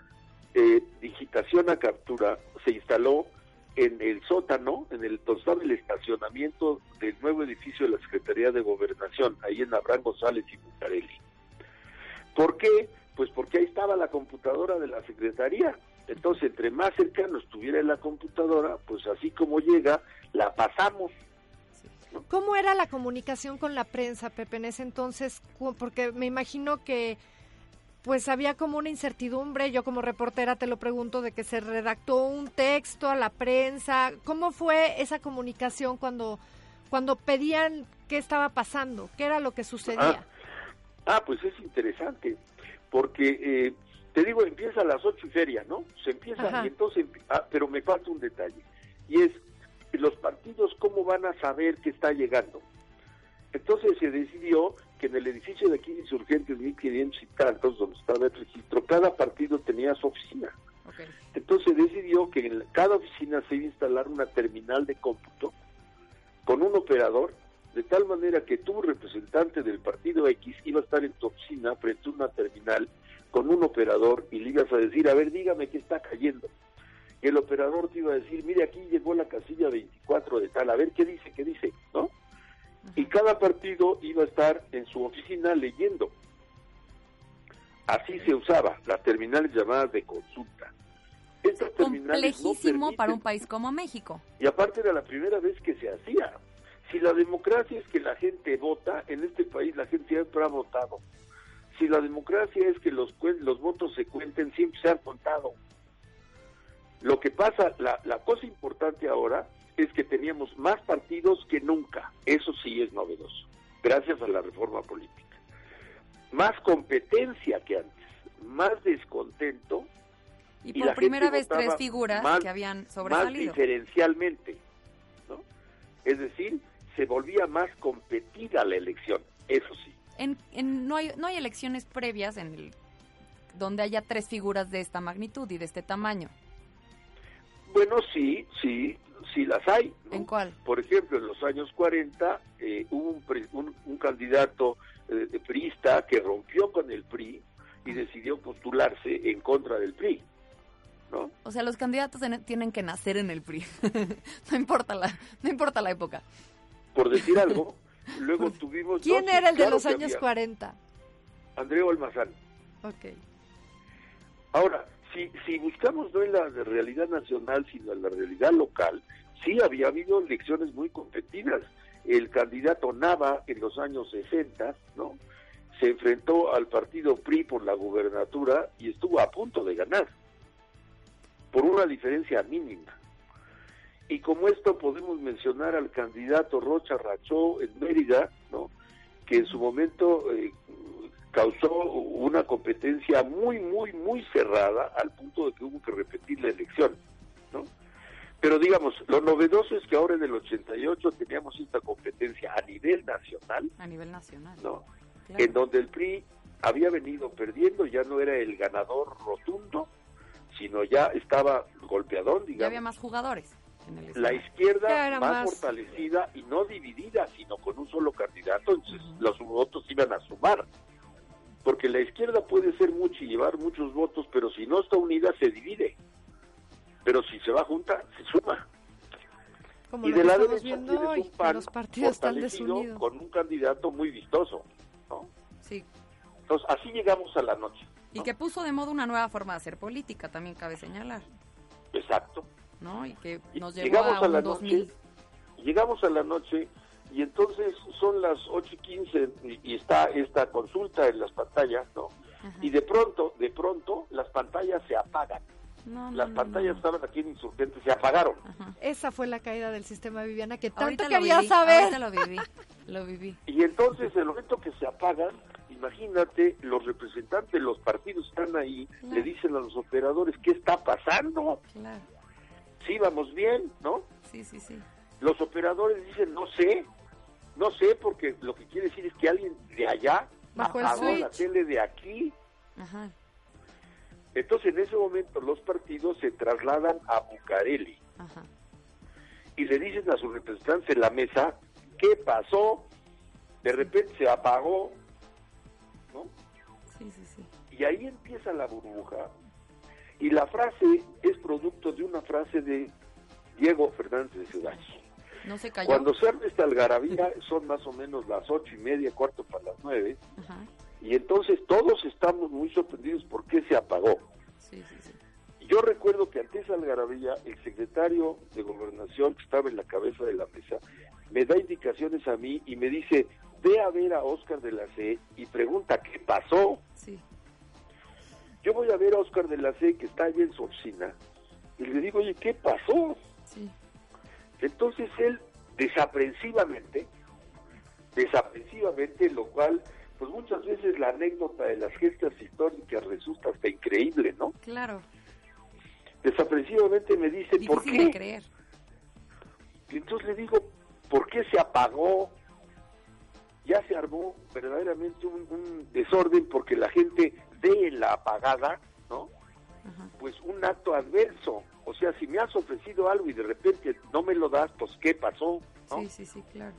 eh, digitación a captura, se instaló en el sótano, en el total el estacionamiento del nuevo edificio de la Secretaría de Gobernación, ahí en Abraham González y Bucareli. ¿Por qué? Pues porque ahí estaba la computadora de la Secretaría entonces, entre más cercano estuviera la computadora, pues así como llega, la pasamos. ¿Cómo era la comunicación con la prensa, Pepe, en ese entonces? Porque me imagino que pues había como una incertidumbre, yo como reportera te lo pregunto, de que se redactó un texto a la prensa. ¿Cómo fue esa comunicación cuando, cuando pedían qué estaba pasando? ¿Qué era lo que sucedía? Ah, ah pues es interesante, porque eh, te digo, empieza a las ocho y feria, ¿no? Se empieza y entonces, ah, pero me falta un detalle, y es los partidos cómo van a saber que está llegando. Entonces se decidió que en el edificio de aquí de Insurgentes 1500 y tantos, donde estaba el registro, cada partido tenía su oficina. Entonces se decidió que en cada oficina se iba a instalar una terminal de cómputo con un operador, de tal manera que tu representante del partido X iba a estar en tu oficina frente a una terminal con un operador y le ibas a decir, a ver, dígame qué está cayendo. Y el operador te iba a decir, mire, aquí llegó la casilla 24 de tal, a ver qué dice, qué dice, ¿no? Y cada partido iba a estar en su oficina leyendo. Así se usaba, las terminales llamadas de consulta. Estas complejísimo para un país como México. Y aparte era la primera vez que se hacía. Si la democracia es que la gente vota, en este país la gente siempre ha votado si la democracia es que los, los votos se cuenten, siempre se han contado. Lo que pasa, la, la cosa importante ahora es que teníamos más partidos que nunca. Eso sí es novedoso, gracias a la reforma política. Más competencia que antes, más descontento. Y, por primera vez tres figuras que habían sobresalido. Más diferencialmente, ¿no? Es decir, se volvía más competida la elección, eso sí en, no, hay, no hay elecciones previas en el, donde haya tres figuras de esta magnitud y de este tamaño. Bueno, sí, sí, sí las hay. ¿En cuál? Por ejemplo, en los años 40 eh, hubo un, un, candidato eh, priista que rompió con el PRI y decidió postularse en contra del PRI. ¿no? O sea, los candidatos en- tienen que nacer en el PRI. [LAUGHS] no importa la, no importa la época. Por decir algo, [LAUGHS] luego tuvimos... ¿Quién era el de los años había. 40? Andreu Almazán. Ok. Ahora, si, si buscamos no en la realidad nacional, sino en la realidad local, sí había habido elecciones muy competidas. El candidato Nava en los años 60, ¿no? Se enfrentó al partido PRI por la gubernatura y estuvo a punto de ganar, por una diferencia mínima. Y como esto podemos mencionar al candidato Rocha Rachó en Mérida, ¿no? que en su momento eh, causó una competencia muy, muy, muy cerrada al punto de que hubo que repetir la elección, ¿no? Pero digamos, lo novedoso es que ahora en el 88 teníamos esta competencia a nivel nacional, A nivel nacional. ¿no? Claro. En donde el PRI había venido perdiendo, ya no era el ganador rotundo, sino ya estaba golpeador, Ya había digamos. más jugadores La izquierda más, más- fortalecida y no dividida, sino con un solo candidato, entonces los votos iban a sumar. Porque la izquierda puede ser mucho y llevar muchos votos, pero si no está unida se divide. Pero si se va junta, se suma. Como y de la derecha viendo tienes un PAN los partidos están fortalecido desunidos. con un candidato muy vistoso. ¿no? Sí. Entonces, así llegamos a la noche. Y que puso de moda una nueva forma de hacer política, también cabe señalar, Exacto. ¿No? Y que nos llevó llegamos a a la un 2000. noche, llegamos a la noche y entonces son las 8 y 15 y, y está esta consulta en las pantallas, ¿no? Ajá. Y de pronto, de pronto, las pantallas se apagan. No, no, Las no, pantallas no. estaban aquí en Insurgentes, se apagaron. Ajá. Esa fue la caída del sistema Viviana que tanto Ahorita lo quería viví, saber. lo viví, lo viví. Y entonces, el momento que se apagan, imagínate, los representantes de los partidos están ahí, Claro. le dicen a los operadores, ¿qué está pasando? Claro. Sí, vamos bien, ¿no? Sí, sí, sí. Los operadores dicen, no sé, no sé, porque lo que quiere decir es que alguien de allá Bajó el apagó la switch. tele de aquí. Ajá. Entonces, en ese momento, los partidos se trasladan a Bucareli Ajá. y le dicen a sus representantes en la mesa, ¿qué pasó? De repente se apagó, ¿no? Sí, sí, sí. Y ahí empieza la burbuja. Y la frase es producto de una frase de Diego Fernández de Ciudad. No se cayó. Cuando se arma esta algarabía [LAUGHS] son más o menos las ocho y media, cuarto para las nueve, Ajá. y entonces todos estamos muy sorprendidos por qué se apagó. Sí, sí, sí. Yo recuerdo que ante esa algarabía, el secretario de Gobernación, que estaba en la cabeza de la mesa, me da indicaciones a mí y me dice, ve a ver a Oscar de la C y pregunta qué pasó. Sí. Yo voy a ver a Oscar de la C, que está allá en su oficina, y le digo, oye, ¿qué pasó? Sí. Entonces él, desaprensivamente, desaprensivamente, lo cual, pues muchas veces la anécdota de las gestas históricas resulta hasta increíble, ¿no? Claro. Desaprensivamente me dice, ¿por Difícil de qué? creer. Y entonces le digo, ¿por qué se apagó? Ya se armó verdaderamente un, un desorden porque la gente en la apagada, ¿no? Ajá. Pues un acto adverso. O sea, si me has ofrecido algo y de repente no me lo das, pues ¿qué pasó? ¿no? Sí, sí, sí, claro.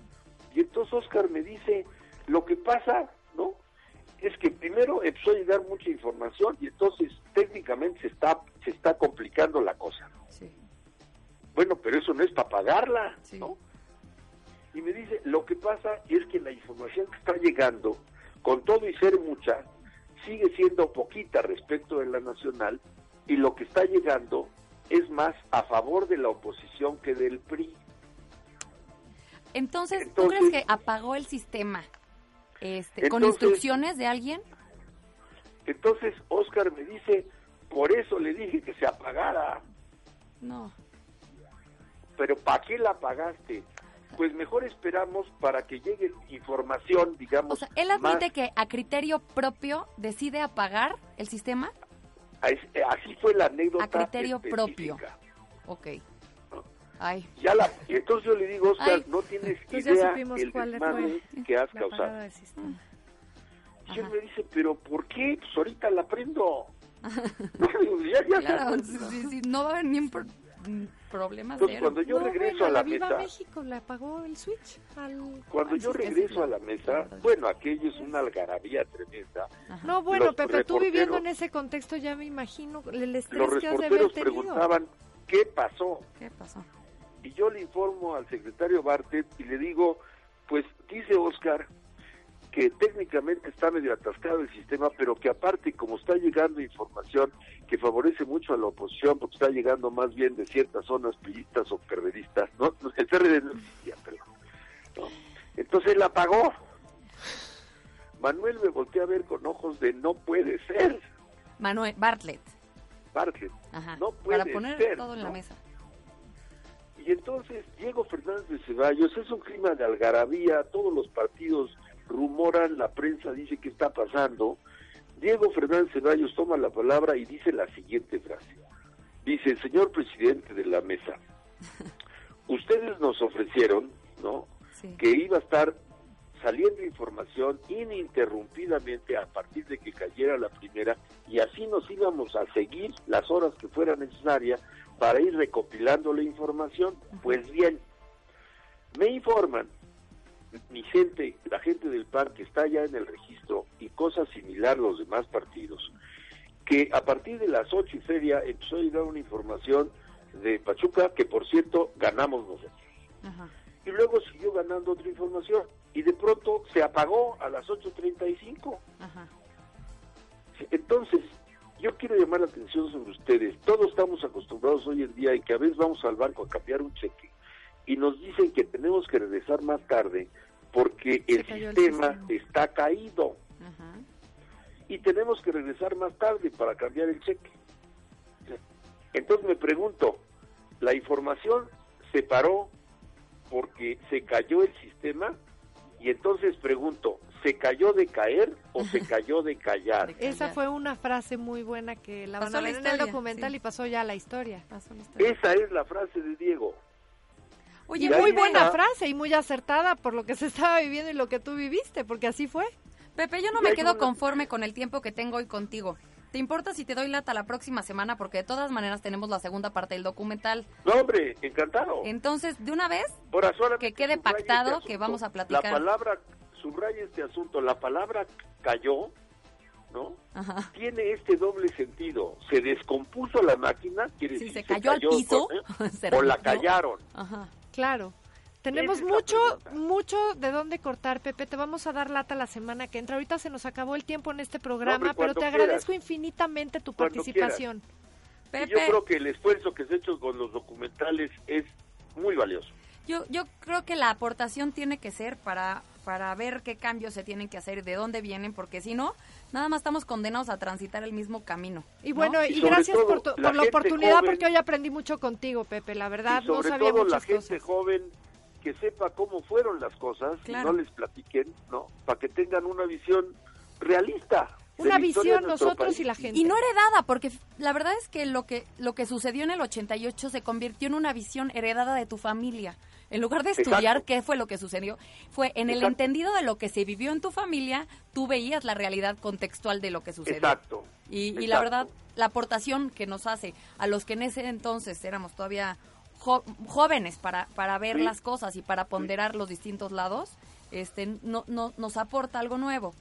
Y entonces Oscar me dice, lo que pasa, ¿no? Es que primero empezó a llegar mucha información y entonces técnicamente se está, se está complicando la cosa. Sí. Bueno, pero eso no es para pagarla, Sí. ¿no? Y me dice, lo que pasa es que la información que está llegando, con todo y ser mucha, sigue siendo poquita respecto de la nacional y lo que está llegando es más a favor de la oposición que del PRI. Entonces, ¿tú crees que apagó el sistema este, con instrucciones de alguien? Entonces Oscar me dice, por eso le dije que se apagara, No. pero ¿para qué la apagaste? Pues mejor esperamos para que llegue información, digamos. O sea, él más- admite que a criterio propio decide apagar el sistema. a- Así fue la anécdota. A criterio específica. Ok. Ay, Ya la, y entonces yo le digo, Oscar, Ay. no tienes Pues ya idea supimos el cuál desmadre fue que has la causado. del sistema. Y él me dice, pero ¿por qué? Pues ahorita la prendo. [LAUGHS] [LAUGHS] No, ya, ya claro, sí, sí, no va a haber problemas Entonces, cuando yo No, regreso bueno, a la Viva mesa, México le apagó el switch. al- cuando yo regreso a la la mesa, bueno, aquello es una algarabía tremenda. Ajá. No, bueno, Los Pepe, tú viviendo en ese contexto ya me imagino el estrés Los que has de haber tenido. preguntaban qué pasó ¿Qué pasó? y yo le informo al secretario Bartet y le digo, pues dice Oscar que técnicamente está medio atascado el sistema, pero que aparte como está llegando información que favorece mucho a la oposición, porque está llegando más bien de ciertas zonas pillistas o perredistas, ¿no? [LAUGHS] El PRD no existía, perdón. ¿no? Entonces la apagó. Manuel me volteó a ver con ojos de no puede ser, Manuel Bartlett. Bartet. Ajá. No puede Para poner ser, todo en la mesa. Y entonces Diego Fernández de Ceballos es un clima de algarabía, todos los partidos rumoran, la prensa dice que está pasando. Diego Fernández Ceballos toma la palabra y dice la siguiente frase. Dice, señor presidente de la mesa, [LAUGHS] ustedes nos ofrecieron, ¿no? Sí. Que iba a estar saliendo información ininterrumpidamente a partir de que cayera la primera y así nos íbamos a seguir las horas que fueran necesarias para ir recopilando la información. Pues bien, me informan mi gente, la gente del PAN que está ya en el registro y cosas similar los demás partidos, que a partir de las ocho y feria empezó a llegar una información de Pachuca que por cierto ganamos nosotros Ajá. y luego siguió ganando otra información y de pronto se apagó a las 8.35. Ajá. Entonces, yo quiero llamar la atención sobre ustedes. Todos estamos acostumbrados hoy en día y que a veces vamos al banco a cambiar un cheque y nos dicen que tenemos que regresar más tarde porque el sistema está caído Ajá. y tenemos que regresar más tarde para cambiar el cheque. Entonces me pregunto, ¿la información se paró porque se cayó el sistema? Y entonces pregunto, ¿se cayó de caer o se [LAUGHS] cayó de callar? De Esa fue una frase muy buena que la van Pasó la en el documental sí. y pasó ya a la historia. Pasó la historia. Esa es la frase de Diego. Oye, muy buena frase y muy acertada por lo que se estaba viviendo y lo que tú viviste, porque así fue. Pepe, yo no me quedo conforme con el tiempo que tengo hoy contigo. ¿Te importa si te doy lata la próxima semana? Porque de todas maneras tenemos la segunda parte del documental. No, hombre, encantado. Entonces, de una vez, que quede pactado este asunto. que vamos a platicar. La palabra, subraya este asunto, la palabra cayó, ¿no? Ajá. Tiene este doble sentido. Se descompuso la máquina, quiere Si decir se cayó al piso, con- [LAUGHS] ¿eh? se o la callaron. Ajá. Claro. Tenemos es mucho, pregunta. mucho de dónde cortar, Pepe. Te vamos a dar lata la semana que entra. Ahorita se nos acabó el tiempo en este programa, pero te quieras. agradezco infinitamente tu Cuando participación. Pepe, yo creo que el esfuerzo que se ha hecho con los documentales es muy valioso. yo, yo creo que la aportación tiene que ser para, para ver qué cambios se tienen que hacer y de dónde vienen, porque si no, nada más estamos condenados a transitar el mismo camino. Y ¿no? bueno, Y gracias todo, por, tu- la por la oportunidad, joven- porque hoy aprendí mucho contigo, Pepe. La verdad, y no sobre sabía todo la muchas gente cosas. joven que sepa cómo fueron las cosas Claro. y no les platiquen, ¿no? Para que tengan una visión realista. Una la visión nosotros país. y la gente. Y no heredada, porque la verdad es que lo que lo que sucedió en el 88 se convirtió en una visión heredada de tu familia. En lugar de estudiar Exacto. qué fue lo que sucedió, fue en el Exacto. entendido de lo que se vivió en tu familia, tú veías la realidad contextual de lo que sucedió. Exacto. Y, la verdad, la aportación que nos hace a los que en ese entonces éramos todavía jo- jóvenes para, para ver Sí. las cosas y para ponderar los distintos lados, este no, no, nos aporta algo nuevo.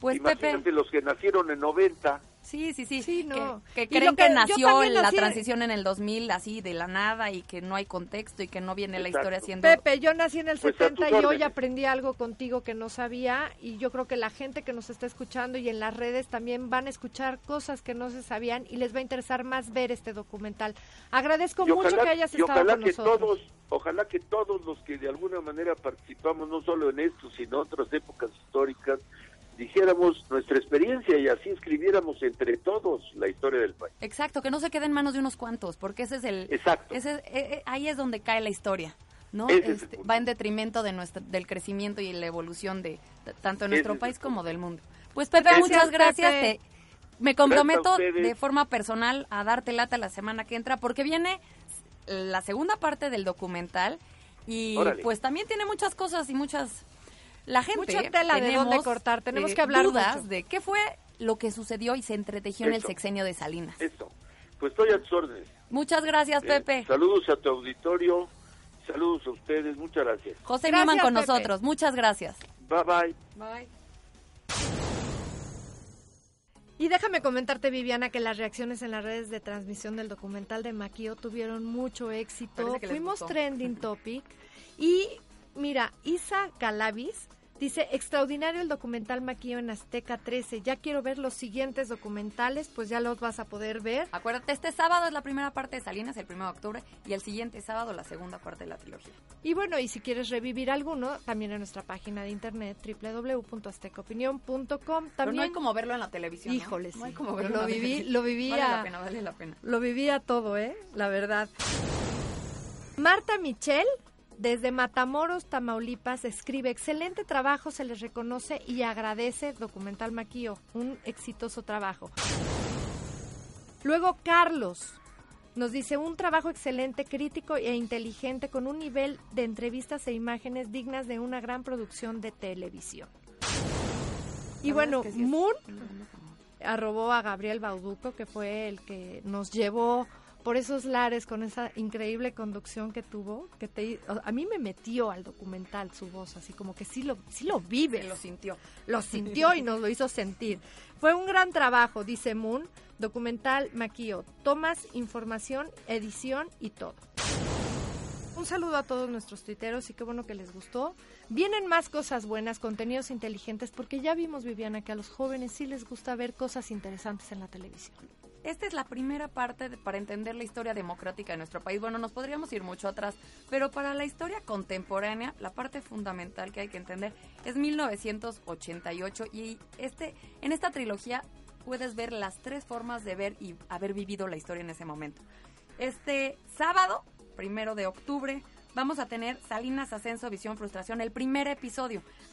Pues Imagínate Pepe, los que nacieron en 90. Sí, sí, sí, Sí, no. que, creen que que, nació la nací- transición en el 2000 así de la nada y que no hay contexto y que no viene la historia siendo... Pepe, yo nací en el Pues a tus 70 y hoy aprendí algo contigo que no sabía y yo creo que la gente que nos está escuchando y en las redes también van a escuchar cosas que no se sabían y les va a interesar más ver este documental. Agradezco y mucho ojalá, que hayas estado ojalá con que nosotros. todos, ojalá que todos los que de alguna manera participamos, no solo en esto, sino en otras épocas históricas, dijéramos nuestra experiencia y así escribiéramos entre todos la historia del país. Exacto, que no se quede en manos de unos cuantos, porque ese es el... Exacto. ese, eh, eh, ahí es donde cae la historia, ¿no? Es Este, va en detrimento de nuestro, del crecimiento y la evolución de, tanto de nuestro Ese país como del mundo. Pues Pepe, muchas gracias. Pepe. Te- me comprometo de forma personal a darte lata la semana que entra, porque viene la segunda parte del documental y Órale. pues también tiene muchas cosas y muchas... La gente Mucha tela de dónde cortar, tenemos eh, que hablar dudas mucho. de qué fue lo que sucedió y se entretejió en el sexenio de Salinas. Eso. Pues estoy a tus órdenes. Muchas gracias, Eh, Pepe. saludos a tu auditorio, saludos a ustedes, muchas gracias. José Gracias, Newman con Pepe. nosotros. Muchas gracias. Bye bye. Bye. Y déjame comentarte, Viviana, que las reacciones en las redes de transmisión del documental de Maquio tuvieron mucho éxito. Fuimos trending topic. Y mira, Isa Calabis dice, extraordinario el documental Maquio en Azteca 13. Ya quiero ver los siguientes documentales, pues ya los vas a poder ver. Acuérdate, este sábado es la primera parte de Salinas, el 1 de octubre, y el siguiente sábado la segunda parte de la trilogía. Y bueno, y si quieres revivir alguno, también en nuestra página de internet www.aztecaopinión.com. Pero También no hay como verlo en la televisión. ¿no? Híjole, No hay sí. como verlo Lo en la viví- televisión. lo viví Vale a- la pena, vale la pena. Lo vivía todo, ¿eh? La verdad. Marta Michel, desde Matamoros, Tamaulipas, escribe, excelente trabajo, se les reconoce y agradece Documental Maquío, un exitoso trabajo. Luego Carlos nos dice, un trabajo excelente, crítico e inteligente con un nivel de entrevistas e imágenes dignas de una gran producción de televisión. Y bueno, Moon arrobó a Gabriel Bauduco, que fue el que nos llevó por esos lares con esa increíble conducción que tuvo, que te, a mí me metió al documental su voz, así como que sí lo, sí lo vive, Se lo sintió. lo sintió y nos lo hizo sentir. Fue un gran trabajo, dice Moon, documental Maquío, tomas, información, edición y todo. Un saludo a todos nuestros tuiteros y qué bueno que les gustó. Vienen más cosas buenas, contenidos inteligentes, porque ya vimos, Viviana, que a los jóvenes sí les gusta ver cosas interesantes en la televisión. Esta es la primera parte para entender la historia democrática de nuestro país. Bueno, nos podríamos ir mucho atrás, pero para la historia contemporánea, la parte fundamental que hay que entender es 1988 y este en esta trilogía puedes ver las tres formas de ver y haber vivido la historia en ese momento. Este sábado, primero de octubre, vamos a tener Salinas Ascenso, Visión, Frustración, el primer episodio.